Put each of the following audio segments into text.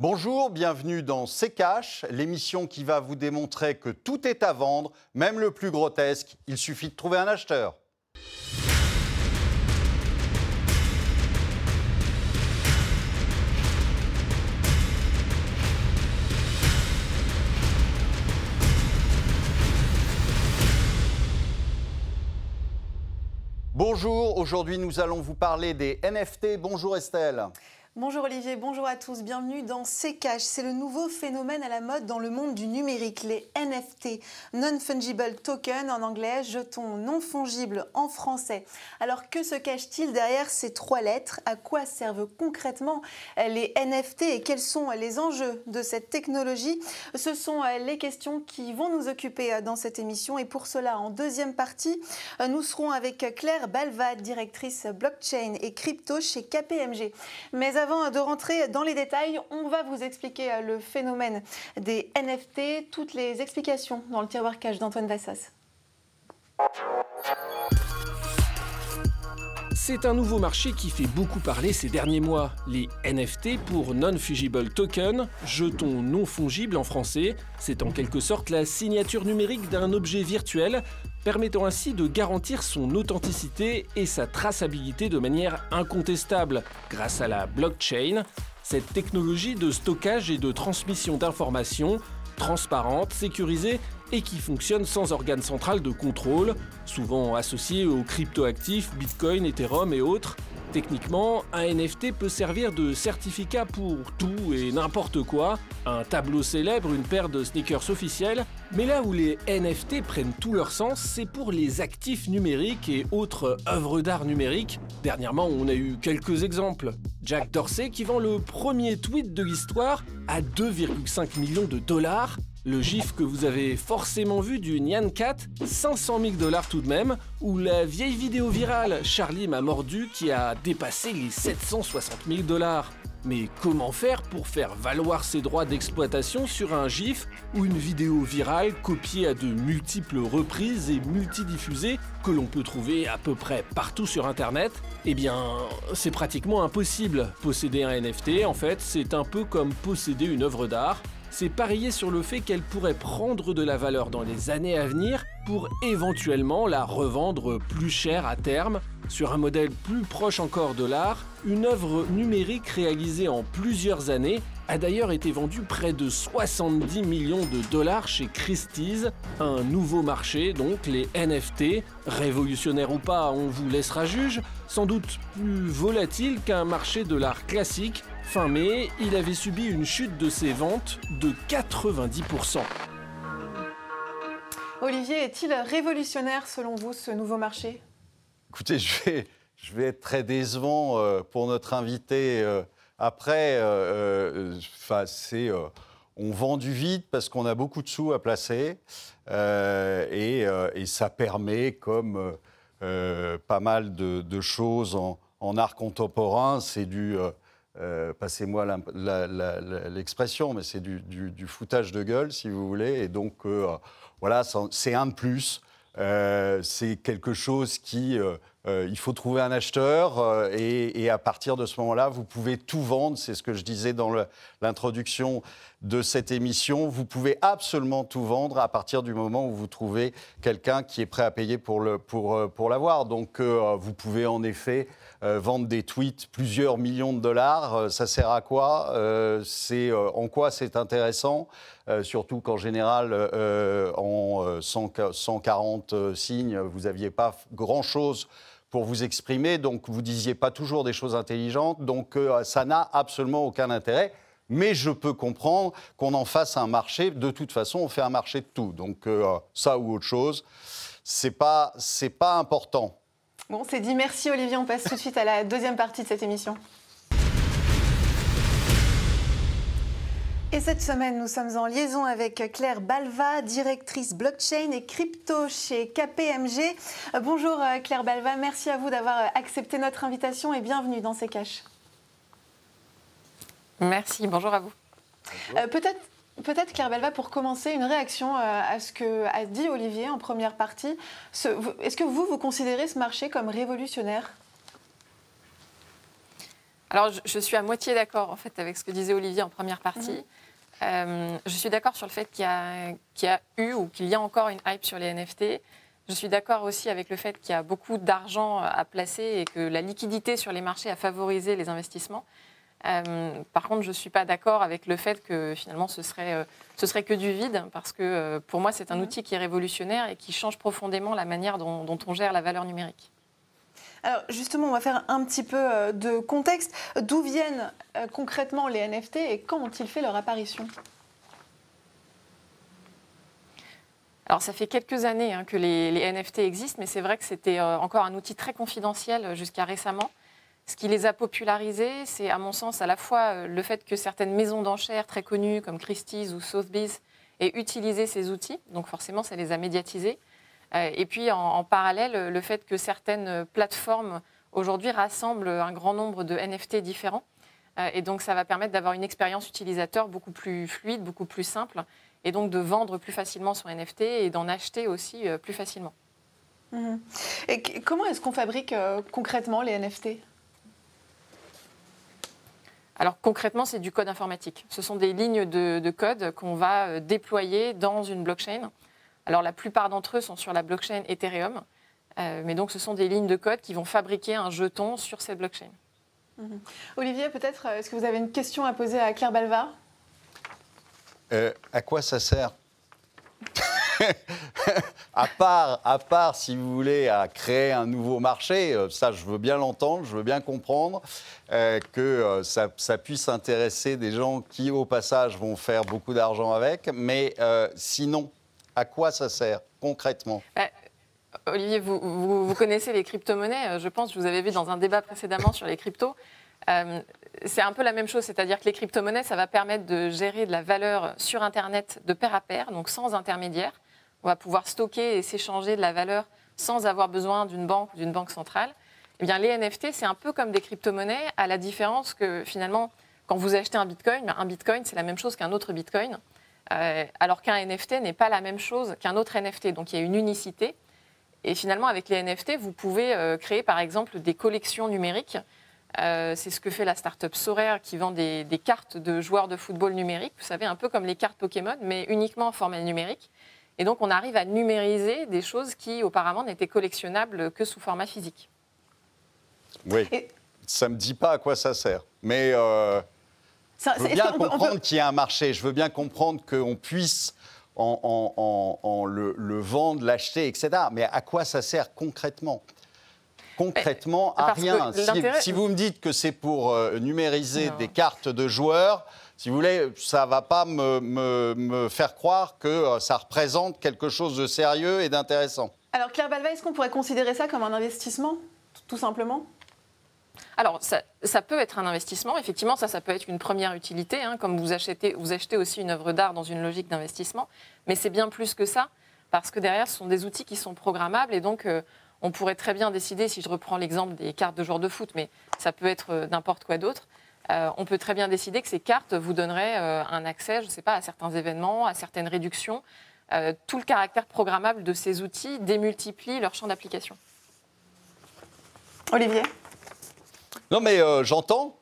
Bonjour, bienvenue dans C'est Cash, l'émission qui va vous démontrer que tout est à vendre, même le plus grotesque. Il suffit de trouver un acheteur. Bonjour, aujourd'hui nous allons vous parler des NFT. Bonjour Estelle. Bonjour Olivier, bonjour à tous, bienvenue dans C-Cash. C'est le nouveau phénomène à la mode dans le monde du numérique, les NFT, Non-Fungible Token en anglais, jetons non fongibles en français. Alors que se cache-t-il derrière ces trois lettres? À quoi servent concrètement les NFT et quels sont les enjeux de cette technologie? Ce sont les questions qui vont nous occuper dans cette émission et pour cela, en deuxième partie, nous serons avec Claire Balva, directrice blockchain et crypto chez KPMG. De rentrer dans les détails, on va vous expliquer euh, le phénomène des NFT, toutes les explications dans le tiroir cache d'Antoine Vassas. C'est un nouveau marché qui fait beaucoup parler ces derniers mois. Les NFT pour Non-Fungible Token, jetons non fongibles en français, c'est en quelque sorte la signature numérique d'un objet virtuel, permettant ainsi de garantir son authenticité et sa traçabilité de manière incontestable grâce à la blockchain, cette technologie de stockage et de transmission d'informations transparente, sécurisée et qui fonctionne sans organe central de contrôle, souvent associé aux cryptoactifs, Bitcoin, Ethereum et autres. Techniquement, un NFT peut servir de certificat pour tout et n'importe quoi, un tableau célèbre, une paire de sneakers officiels, mais là où les NFT prennent tout leur sens, c'est pour les actifs numériques et autres œuvres d'art numériques. Dernièrement, on a eu quelques exemples. Jack Dorsey qui vend le premier tweet de l'histoire à 2,5 millions de dollars, le gif que vous avez forcément vu du Nyan Cat, 500 000 dollars tout de même, ou la vieille vidéo virale Charlie m'a mordu qui a dépassé les 760 000 dollars. Mais comment faire pour faire valoir ses droits d'exploitation sur un GIF ou une vidéo virale copiée à de multiples reprises et multidiffusée que l'on peut trouver à peu près partout sur Internet? Eh bien, c'est pratiquement impossible. Posséder un NFT, en fait, c'est un peu comme posséder une œuvre d'art c'est parier sur le fait qu'elle pourrait prendre de la valeur dans les années à venir pour éventuellement la revendre plus cher à terme. Sur un modèle plus proche encore de l'art, une œuvre numérique réalisée en plusieurs années a d'ailleurs été vendue près de 70 millions de dollars chez Christie's, un nouveau marché, donc les NFT, révolutionnaire ou pas, on vous laissera juge, sans doute plus volatile qu'un marché de l'art classique Fin mai, il avait subi une chute de ses ventes de 90%. Olivier, est-il révolutionnaire selon vous ce nouveau marché? Écoutez, je vais, être très décevant euh, pour notre invité. Euh, après, euh, c'est on vend du vide parce qu'on a beaucoup de sous à placer et, ça permet, comme pas mal de, choses en, art contemporain, c'est du euh, passez-moi l'expression, mais c'est du, foutage de gueule, si vous voulez. Et donc, euh, voilà, c'est un de plus. Euh, c'est quelque chose qui euh, il faut trouver un acheteur euh, et, à partir de ce moment-là, vous pouvez tout vendre. C'est ce que je disais dans l'introduction de cette émission. Vous pouvez absolument tout vendre à partir du moment où vous trouvez quelqu'un qui est prêt à payer pour l'avoir. Pour, pour Donc, euh, vous pouvez en effet vendre des tweets plusieurs millions de dollars. ça sert à quoi C'est en quoi c'est intéressant Surtout qu'en général, en 140 signes, vous n'aviez pas grand-chose pour vous exprimer, donc vous disiez pas toujours des choses intelligentes, donc euh, ça n'a absolument aucun intérêt. Mais je peux comprendre qu'on en fasse un marché. De toute façon, on fait un marché de tout. Donc euh, ça ou autre chose, c'est pas c'est pas important. Bon, c'est dit. Merci Olivier. On passe tout de suite à la deuxième partie de cette émission. Et cette semaine, nous sommes en liaison avec Claire Balva, directrice blockchain et crypto chez KPMG. Euh, bonjour euh, Claire Balva, merci à vous d'avoir euh, accepté notre invitation et bienvenue dans ces caches. Merci, bonjour à vous. peut-être Peut-être, Claire Balva, pour commencer, une réaction à ce que a dit Olivier en première partie. Est-ce que vous, vous considérez ce marché comme révolutionnaire? Alors, je, suis à moitié d'accord en fait avec ce que disait Olivier en première partie. Mhm. Euh, je suis d'accord sur le fait qu'il y, y, a eu ou qu'il y a encore une hype sur les NFT. Je suis d'accord aussi avec le fait qu'il y a beaucoup d'argent à placer et que la liquidité sur les marchés a favorisé les investissements. Euh, par contre, je ne suis pas d'accord avec le fait que finalement ce serait, euh, ce serait que du vide, parce que pour moi, c'est un mhm. outil qui est révolutionnaire et qui change profondément la manière dont, dont on gère la valeur numérique. Alors justement, on va faire un petit peu euh, de contexte. D'où viennent euh, concrètement les NFT et quand ont-ils fait leur apparition? Alors ça fait quelques années hein, que les, NFT existent, mais c'est vrai que c'était euh, encore un outil très confidentiel jusqu'à récemment. Ce qui les a popularisés, c'est à mon sens à la fois le fait que certaines maisons d'enchères très connues comme Christie's ou Sotheby's aient utilisé ces outils, donc forcément ça les a médiatisés, euh, et puis en, parallèle, le fait que certaines plateformes aujourd'hui rassemblent un grand nombre de NFT différents. Euh, et donc ça va permettre d'avoir une expérience utilisateur beaucoup plus fluide, beaucoup plus simple, et donc de vendre plus facilement son NFT et d'en acheter aussi euh, plus facilement. Mhm. Et comment est-ce qu'on fabrique concrètement les NFT alors concrètement, c'est du code informatique. Ce sont des lignes de code qu'on va déployer dans une blockchain alors la plupart d'entre eux sont sur la blockchain Ethereum, euh, mais donc ce sont des lignes de code qui vont fabriquer un jeton sur cette blockchain. Mhm. Olivier, peut-être, euh, est-ce que vous avez une question à poser à Claire Balva? Euh, À quoi ça sert? à, part, à part, si vous voulez, à créer un nouveau marché, ça je veux bien l'entendre, je veux bien comprendre, que ça, ça, puisse intéresser des gens qui, au passage, vont faire beaucoup d'argent avec, mais sinon, à quoi ça sert concrètement? Bah, Olivier, vous, connaissez les crypto-monnaies, euh, je pense, je vous avais vu dans un débat précédemment sur les cryptos. Euh, c'est un peu la même chose, c'est-à-dire que les crypto-monnaies, ça va permettre de gérer de la valeur sur Internet de pair à pair, donc sans intermédiaire. On va pouvoir stocker et s'échanger de la valeur sans avoir besoin d'une banque ou d'une banque centrale. Eh bien, les NFT, c'est un peu comme des crypto-monnaies, à la différence que finalement, quand vous achetez un bitcoin, ben, un bitcoin, c'est la même chose qu'un autre bitcoin. Euh, alors qu'un NFT n'est pas la même chose qu'un autre NFT. Donc il y a une unicité. Et finalement, avec les NFT, vous pouvez euh, créer par exemple des collections numériques. Euh, c'est ce que fait la start-up Sorare qui vend des, cartes de joueurs de football numériques, vous savez, un peu comme les cartes Pokémon, mais uniquement en format numérique. Et donc on arrive à numériser des choses qui auparavant n'étaient collectionnables que sous format physique. Oui, ça ne me dit pas à quoi ça sert. Mais je veux bien comprendre qu'il y a un marché, je veux bien comprendre qu'on puisse en, le, vendre, l'acheter, etc. Mais à quoi ça sert concrètement? Concrètement, à rien. Si, vous me dites que c'est pour euh, numériser des cartes de joueurs, si vous voulez, ça ne va pas me, faire croire que euh, ça représente quelque chose de sérieux et d'intéressant. Alors Claire Balva, est-ce qu'on pourrait considérer ça comme un investissement, tout simplement? Alors, ça, peut être un investissement. Effectivement, ça, ça peut être une première utilité, hein, comme vous achetez, vous achetez aussi une œuvre d'art dans une logique d'investissement. Mais c'est bien plus que ça, parce que derrière, ce sont des outils qui sont programmables. Et donc, euh, on pourrait très bien décider, si je reprends l'exemple des cartes de joueurs de foot, mais ça peut être euh, n'importe quoi d'autre, euh, on peut très bien décider que ces cartes vous donneraient un accès, je ne sais pas, à certains événements, à certaines réductions. tout le caractère programmable de ces outils démultiplie leur champ d'application. Olivier? Non, mais euh, j'entends,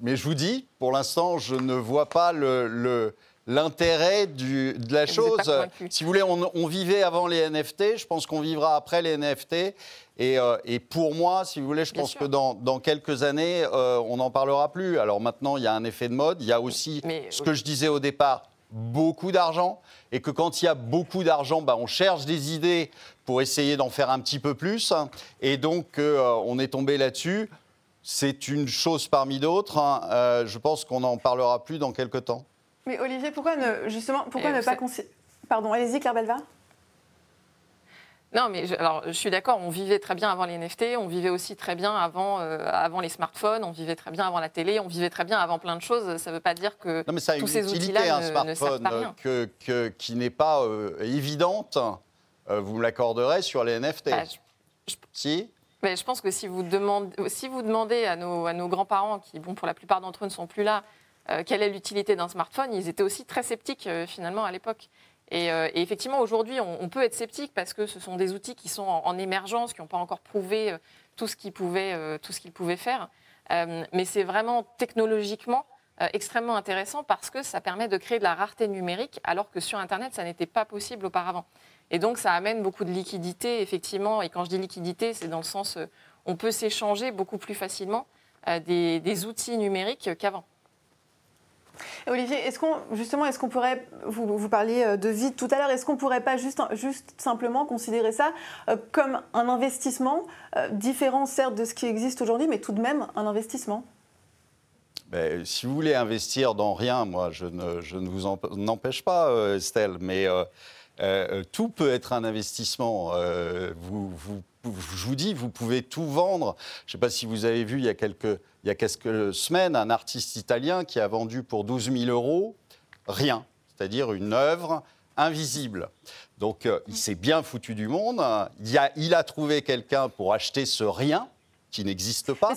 mais je vous dis, pour l'instant, je ne vois pas le, l'intérêt de la chose. Si vous voulez, on, vivait avant les NFT, je pense qu'on vivra après les NFT. Euh, et, pour moi, si vous voulez, je pense que dans, quelques années, euh, on n'en parlera plus. Alors maintenant, il y a un effet de mode. Il y a aussi ce que je disais au départ, beaucoup d'argent. Et que quand il y a beaucoup d'argent, bah, on cherche des idées pour essayer d'en faire un petit peu plus. Et donc, on est tombé là-dessus. C'est une chose parmi d'autres. Hein. Euh, je pense qu'on n'en parlera plus dans quelques temps. Mais Olivier, pourquoi ne, justement, pourquoi ne pas Pardon, allez-y, Claire Belva. Non, mais je, alors, je suis d'accord, on vivait très bien avant les NFT, on vivait aussi très bien avant, euh, avant les smartphones, on vivait très bien avant la télé, on vivait très bien avant plein de choses. Ça ne veut pas dire que non, mais ça a tous une ces outils-là ne, servent pas rien. Que, qui n'est pas euh, évidente, vous me l'accorderez, sur les NFT. Bah, si mais je pense que si vous demandez, si vous demandez à nos, à nos grands-parents, qui, bon, pour la plupart d'entre eux ne sont plus là, euh, quelle est l'utilité d'un smartphone, ils étaient aussi très sceptiques euh, finalement à l'époque. Et, euh, effectivement, aujourd'hui, on, peut être sceptique parce que ce sont des outils qui sont en, émergence, qui n'ont pas encore prouvé tout ce qu'ils pouvaient, tout ce qu'ils pouvaient faire. mais c'est vraiment technologiquement extrêmement intéressant parce que ça permet de créer de la rareté numérique alors que sur Internet, ça n'était pas possible auparavant. Et donc, ça amène beaucoup de liquidité, effectivement. Et quand je dis liquidité, c'est dans le sens, on peut s'échanger beaucoup plus facilement des, des outils numériques qu'avant. Olivier, est-ce qu'on justement, est-ce qu'on pourrait, vous, vous parliez euh, de vide tout à l'heure, est-ce qu'on pourrait pas juste, juste simplement considérer ça euh, comme un investissement euh, différent certes de ce qui existe aujourd'hui, mais tout de même un investissement? Ben, si vous voulez investir dans rien, moi, je ne, je ne vous en, empêche pas, Estelle, mais tout peut être un investissement. vous, vous je vous dis, vous pouvez tout vendre. Je ne sais pas si vous avez vu il y a quelques, semaines un artiste italien qui a vendu pour 12 000 euros rien, c'est-à-dire une œuvre invisible. Donc euh, il s'est bien foutu du monde. Il a trouvé quelqu'un pour acheter ce rien qui n'existe pas.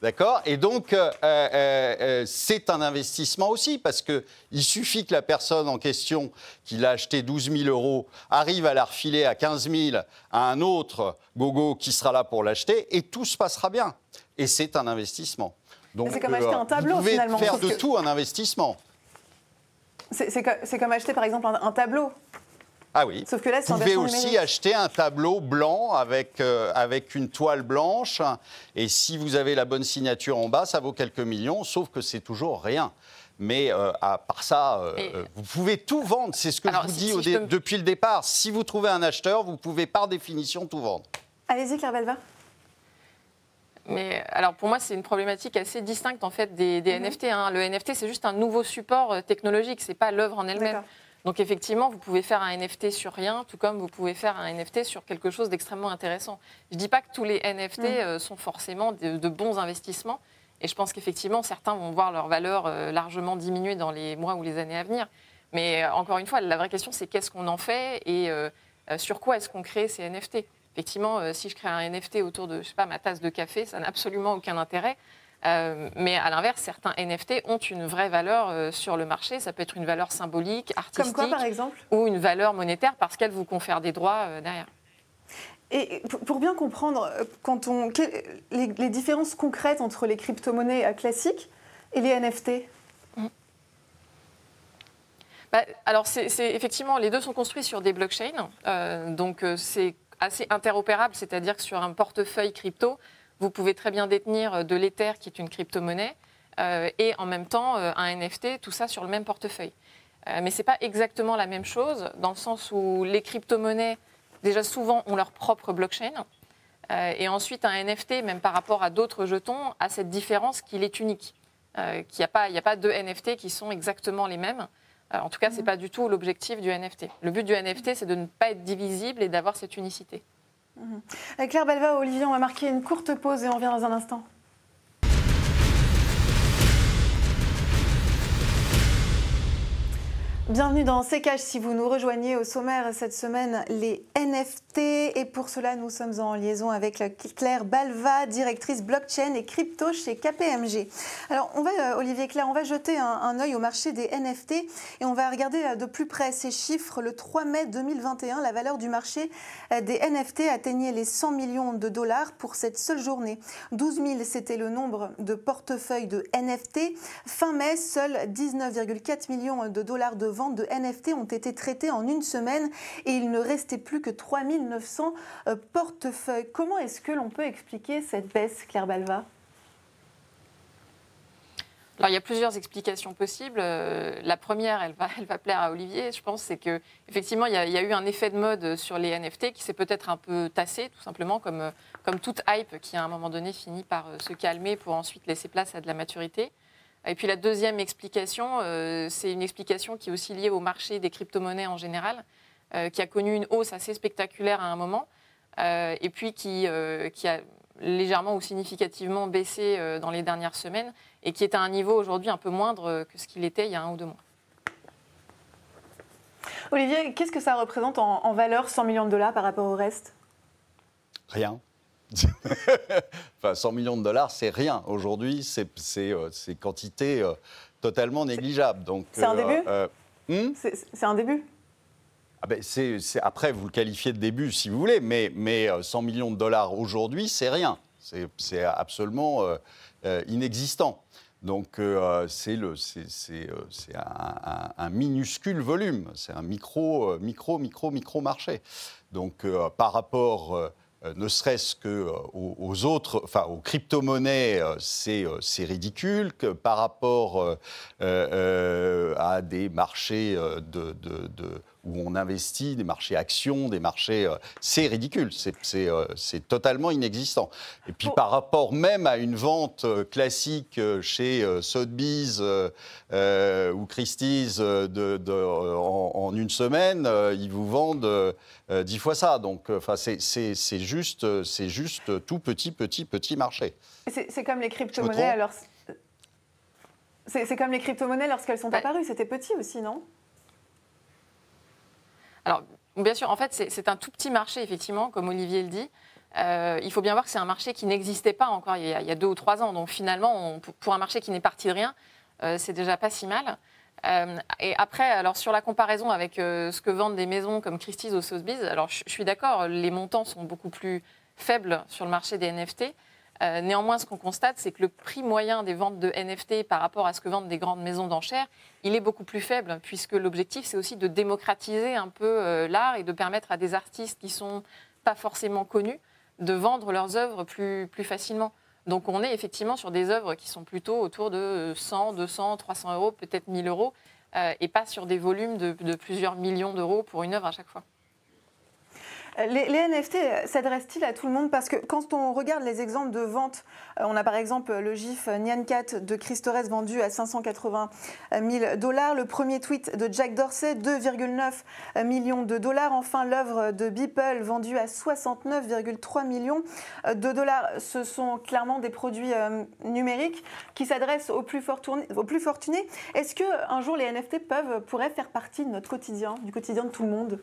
D'accord? Et donc, euh, euh, euh, c'est un investissement aussi, parce qu'il suffit que la personne en question, qui l'a acheté 12 000 euros, arrive à la refiler à 15 000 à un autre gogo qui sera là pour l'acheter, et tout se passera bien. Et c'est un investissement. Donc, c'est comme acheter un tableau, vous pouvez finalement. faire de tout un investissement. C'est comme acheter, par exemple, un tableau. Ah oui. Sauf que là, Vous pouvez aussi acheter un tableau blanc avec, euh, avec une toile blanche. Et si vous avez la bonne signature en bas, ça vaut quelques millions, sauf que c'est toujours rien. Mais euh, à part ça, euh, vous pouvez tout vendre. C'est ce que je vous dis depuis le départ. Si vous trouvez un acheteur, vous pouvez par définition tout vendre. Allez-y, Claire Belva. Mais alors pour moi, c'est une problématique assez distincte en fait des, mhm. NFT. Hein. Le NFT, c'est juste un nouveau support technologique, c'est pas l'œuvre en elle-même. Donc effectivement, vous pouvez faire un NFT sur rien, tout comme vous pouvez faire un NFT sur quelque chose d'extrêmement intéressant. Je ne dis pas que tous les NFT mm. euh, sont forcément de, bons investissements, et je pense qu'effectivement, certains vont voir leur valeur euh, largement diminuer dans les mois ou les années à venir. Mais euh, encore une fois, la vraie question, c'est qu'est-ce qu'on en fait et sur quoi est-ce qu'on crée ces NFT Effectivement, si je crée un NFT autour de, je sais pas, ma tasse de café, ça n'a absolument aucun intérêt. Euh, mais à l'inverse, certains NFT ont une vraie valeur euh, sur le marché. Ça peut être une valeur symbolique, artistique. Comme quoi, par exemple Ou une valeur monétaire parce qu'elle vous confère des droits euh, derrière. Et pour bien comprendre, quand on, les, différences concrètes entre les crypto-monnaies classiques et les NFT mmh. bah, Alors, c'est, effectivement, les deux sont construits sur des blockchains. donc, c'est assez interopérable, c'est-à-dire que sur un portefeuille crypto, vous pouvez très bien détenir euh, de l'Ether, qui est une crypto-monnaie, euh, et en même temps euh, un NFT, tout ça sur le même portefeuille. mais ce n'est pas exactement la même chose, dans le sens où les crypto-monnaies, déjà souvent, ont leur propre blockchain. et ensuite, un NFT, même par rapport à d'autres jetons, a cette différence qu'il est unique. qu'il n'y a, pas, a pas deux NFT qui sont exactement les mêmes. en tout cas, ce n'est mhm. pas du tout l'objectif du NFT. Le but du NFT, c'est de ne pas être divisible et d'avoir cette unicité. Avec Claire Belva, Olivier, on va marquer une courte pause et on revient dans un instant. Bienvenue dans CKH. Si vous nous rejoignez au sommaire cette semaine, les NFT. Et pour cela, nous sommes en liaison avec Claire Balva, directrice blockchain et crypto chez KPMG. Alors, on va, euh, Olivier Claire, on va jeter un, un œil au marché des NFT et on va regarder euh, de plus près ces chiffres. Le 3 mai 2021, la valeur du marché euh, des NFT atteignait les 100 millions de dollars pour cette seule journée. 12 000, c'était le nombre de portefeuilles de NFT. Fin mai, seuls 19,4 millions de dollars de de NFT ont été traitées en une semaine et il ne restait plus que 3900 euh, portefeuilles. Comment est-ce que l'on peut expliquer cette baisse, Claire Balva? Alors, il y a plusieurs explications possibles. Euh, la première, elle va, elle va plaire à Olivier, je pense, c'est que effectivement, il y, a, eu un effet de mode sur les NFT qui s'est peut-être un peu tassé, tout simplement, comme, euh, comme toute hype qui, à un moment donné, finit par se calmer pour ensuite laisser place à de la maturité. Et puis la deuxième explication, euh, c'est une explication qui est aussi liée au marché des crypto-monnaies en général, euh, qui a connu une hausse assez spectaculaire à un moment, euh, et puis qui, qui, a légèrement ou significativement baissé dans les dernières semaines, et qui est à un niveau aujourd'hui un peu moindre que ce qu'il était il y a un ou deux mois. Olivier, qu'est-ce que ça représente en, en valeur 100 millions de dollars par rapport au reste? Rien. enfin, 100 millions de dollars, c'est rien. Aujourd'hui, c'est euh, quantité euh, totalement négligeable. C'est un début euh, hmm? C'est un début? Ah ben après, vous le qualifiez de début si vous voulez, mais, mais 100 millions de dollars aujourd'hui, c'est rien. C'est absolument inexistant. Donc c'est un, un, minuscule volume, c'est un micro, micro, micro, micro marché. Donc par rapport euh, ne serait-ce que euh, aux, autres, enfin aux crypto-monnaies, euh, c'est ridicule que par rapport à des marchés de, où on investit, des marchés actions, des marchés, c'est ridicule, c'est totalement inexistant. Et puis par rapport même à une vente classique chez Sotheby's ou Christie's en, en, une semaine, ils vous vendent euh, dix fois ça. Donc, euh, enfin, c'est juste, c'est juste tout petit, petit, petit marché. C'est comme les crypto-monnaies. Alors, c'est comme les crypto-monnaies lorsqu'elles sont apparues. C'était petit aussi, non? Alors, bien sûr, en fait, c'est un tout petit marché, effectivement, comme Olivier le dit. Euh, il faut bien voir que c'est un marché qui n'existait pas encore il y, a, deux ou trois ans. Donc finalement, pour un marché qui n'est parti de rien, c'est déjà pas si mal. Euh, et après, alors sur la comparaison avec euh, ce que vendent des maisons comme Christie's ou Sotheby's, alors je, suis d'accord, les montants sont beaucoup plus faibles sur le marché des NFT. Euh, néanmoins, ce qu'on constate, c'est que le prix moyen des ventes de NFT par rapport à ce que vendent des grandes maisons d'enchères, il est beaucoup plus faible, puisque l'objectif, c'est aussi de démocratiser un peu l'art et de permettre à des artistes qui ne sont pas forcément connus de vendre leurs œuvres plus, plus facilement. Donc on est effectivement sur des œuvres qui sont plutôt autour de 100, 200, 300 euros, peut-être 1000 euros, euh, et pas sur des volumes de plusieurs millions d'euros pour une œuvre à chaque fois. Les, NFT s'adressent-ils à tout le monde? Parce que quand on regarde les exemples de vente, euh, on a par exemple le GIF Nyan4 de Chris vendu à 580 000 dollars, le premier tweet de Jack Dorsey, 2,9 millions de dollars, enfin l'œuvre de Beeple vendue à 69,3 millions de dollars. Ce sont clairement des produits euh, numériques qui s'adressent aux plus, fortunés. Est-ce qu'un jour les NFT pourraient faire partie de notre quotidien, du quotidien de tout le monde?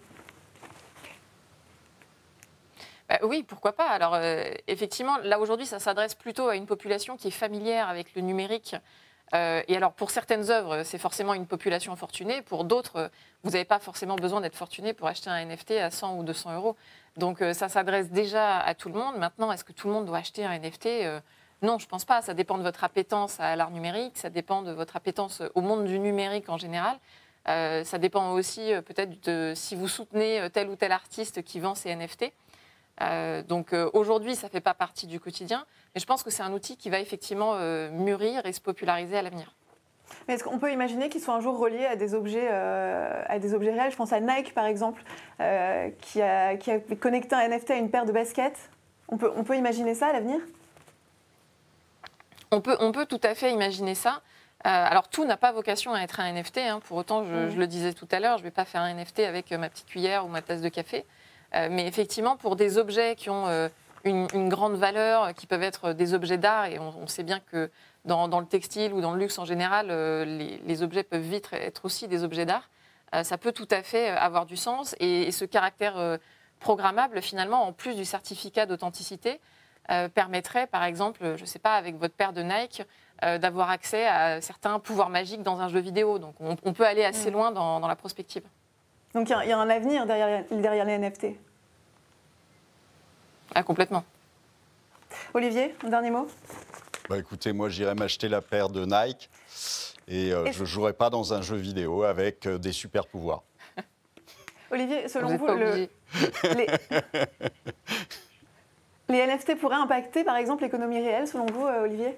Bah oui, pourquoi pas. Alors, euh, effectivement, là aujourd'hui, ça s'adresse plutôt à une population qui est familière avec le numérique. Euh, et alors, pour certaines œuvres, c'est forcément une population fortunée. Pour d'autres, vous n'avez pas forcément besoin d'être fortuné pour acheter un NFT à 100 ou 200 euros. Donc, euh, ça s'adresse déjà à tout le monde. Maintenant, est-ce que tout le monde doit acheter un NFT Non, je ne pense pas. Ça dépend de votre appétence à l'art numérique. Ça dépend de votre appétence au monde du numérique en général. ça dépend aussi peut-être de si vous soutenez tel ou tel artiste qui vend ses NFT. Euh, donc euh, aujourd'hui, ça ne fait pas partie du quotidien, mais je pense que c'est un outil qui va effectivement euh, mûrir et se populariser à l'avenir. Mais est-ce qu'on peut imaginer qu'il soit un jour relié à des objets, à des objets réels? Je pense à Nike, par exemple, qui, a, qui, a, connecté un NFT à une paire de baskets. On peut, on peut imaginer ça à l'avenir? On peut, on peut tout à fait imaginer ça. alors, tout n'a pas vocation à être un NFT. Hein. Pour autant, je, je, le disais tout à l'heure, je ne vais pas faire un NFT avec ma petite cuillère ou ma tasse de café. Euh, mais effectivement, pour des objets qui ont euh, une, grande valeur, qui peuvent être des objets d'art, et on, sait bien que dans, le textile ou dans le luxe en général, euh, les, objets peuvent vite être aussi des objets d'art, ça peut tout à fait avoir du sens. Et, ce caractère programmable, finalement, en plus du certificat d'authenticité, permettrait, par exemple, je ne sais pas, avec votre paire de Nike, d'avoir accès à certains pouvoirs magiques dans un jeu vidéo. Donc on, peut aller assez mm. loin dans la prospective. Donc il y, a un avenir derrière, derrière les NFT. Ah, complètement. Olivier, un dernier mot? Bah, Écoutez, moi j'irai m'acheter la paire de Nike et, euh, je ne jouerai pas dans un jeu vidéo avec euh, des super pouvoirs. Olivier, selon vous, les... les... NFT pourraient impacter par exemple l'économie réelle, selon vous, euh, Olivier?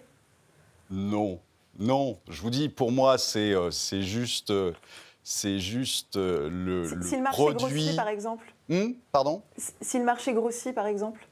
Non, non. Je vous dis, pour moi, c'est juste c'est juste euh, le, si, si le marché grossit, par exemple. Hmm, pardon Si le marché grossit, par exemple.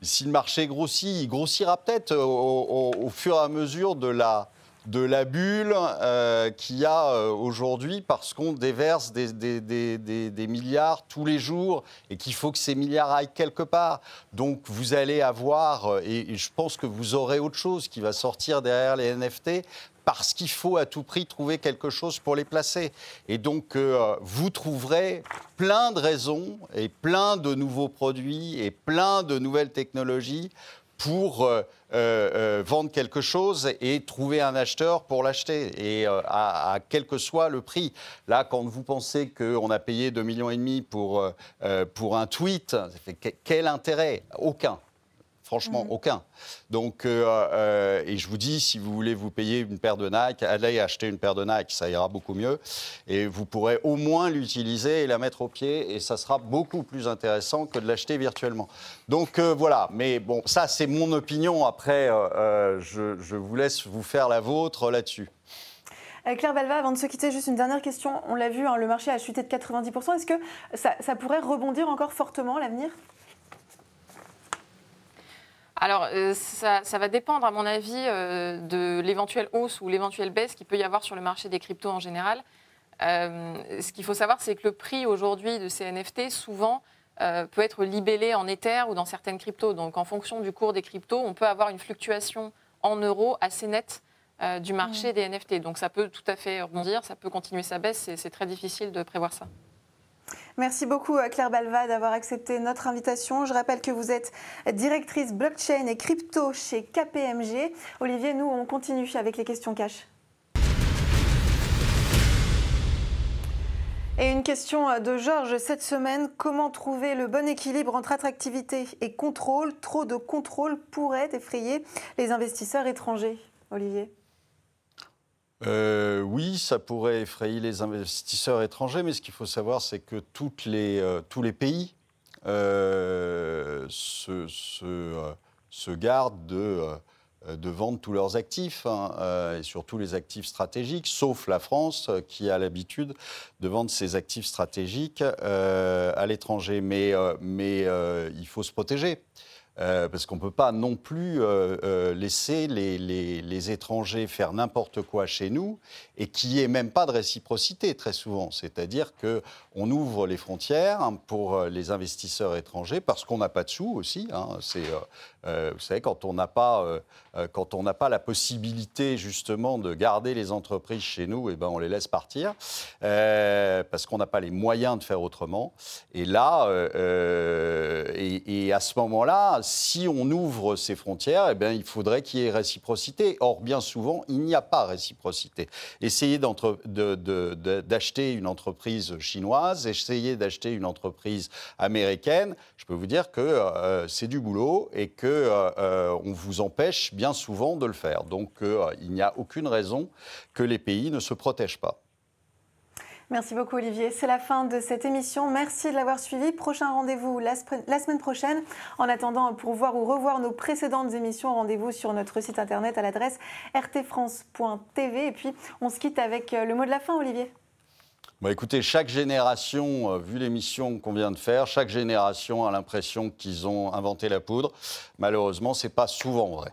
Si le marché grossit, il grossira peut-être au, fur et à mesure de la, de la bulle euh, qu'il y a euh, aujourd'hui parce qu'on déverse des, des, des, milliards tous les jours et qu'il faut que ces milliards aillent quelque part. Donc vous allez avoir, et je pense que vous aurez autre chose qui va sortir derrière les NFT, parce qu'il faut à tout prix trouver quelque chose pour les placer. Et donc, euh, vous trouverez plein de raisons et plein de nouveaux produits et plein de nouvelles technologies pour euh, euh, vendre quelque chose et trouver un acheteur pour l'acheter, et à, quel que soit le prix. Là, quand vous pensez qu'on a payé 2,5 millions pour, pour un tweet, quel intérêt? Aucun Franchement, aucun. Donc, euh, euh, et je vous dis, si vous voulez vous payer une paire de Nike, allez acheter une paire de Nike, ça ira beaucoup mieux. Et vous pourrez au moins l'utiliser et la mettre au pied, et ça sera beaucoup plus intéressant que de l'acheter virtuellement. Donc euh, voilà, mais bon, ça c'est mon opinion. Après, je, je vous laisse vous faire la vôtre là-dessus. Claire Balva, avant de se quitter, juste une dernière question. On l'a vu, hein, le marché a chuté de 90%. Est-ce que ça, ça pourrait rebondir encore fortement à l'avenir? Alors, euh, ça, va dépendre, à mon avis, euh, de l'éventuelle hausse ou l'éventuelle baisse qu'il peut y avoir sur le marché des cryptos en général. Euh, ce qu'il faut savoir, c'est que le prix aujourd'hui de ces NFT, souvent, peut être libellé en Ether ou dans certaines cryptos. Donc, en fonction du cours des cryptos, on peut avoir une fluctuation en euros assez nette du marché mmh. des NFT. Donc, ça peut tout à fait rebondir, ça peut continuer sa baisse. C'est très difficile de prévoir ça. Merci beaucoup euh, Claire Balva d'avoir accepté notre invitation. Je rappelle que vous êtes directrice blockchain et crypto chez KPMG. Olivier, nous, on continue avec les questions cash. Et une question euh, de Georges cette semaine. Comment trouver le bon équilibre entre attractivité et contrôle? Trop de contrôle pourrait effrayer les investisseurs étrangers. Olivier? Euh, oui, ça pourrait effrayer les investisseurs étrangers, mais ce qu'il faut savoir, c'est que toutes les, euh, tous les pays euh, se, se, gardent de, de, vendre tous leurs actifs, hein, et surtout les actifs stratégiques, sauf la France, qui a l'habitude de vendre ses actifs stratégiques à l'étranger. Mais, mais il faut se protéger. Euh, parce qu'on ne peut pas non plus euh, euh, laisser les, étrangers faire n'importe quoi chez nous et qu'il n'y ait même pas de réciprocité très souvent. C'est-à-dire qu'on ouvre les frontières pour les investisseurs étrangers parce qu'on n'a pas de sous aussi. Hein. Vous savez, quand on n'a pas, quand pas la possibilité justement de garder les entreprises chez nous, et eh ben on les laisse partir parce qu'on n'a pas les moyens de faire autrement. Et là, et à ce moment-là, si on ouvre ces frontières, eh bien, il faudrait qu'il y ait réciprocité. Or, bien souvent, il n'y a pas réciprocité. Essayer d'acheter une entreprise chinoise, essayer d'acheter une entreprise américaine, je peux vous dire que euh, c'est du boulot et qu'on euh, euh, vous empêche bien souvent de le faire. Donc, il n'y a aucune raison que les pays ne se protègent pas. Merci beaucoup Olivier. C'est la fin de cette émission. Merci de l'avoir suivi. Prochain rendez-vous la, semaine prochaine. En attendant, pour voir ou revoir nos précédentes émissions, rendez-vous sur notre site internet à l'adresse rtfrance.tv. Et puis, on se quitte avec euh, le mot de la fin, Olivier. Bon, écoutez, chaque génération, euh, vu l'émission qu'on vient de faire, chaque génération a l'impression qu'ils ont inventé la poudre. Malheureusement, ce n'est pas souvent vrai.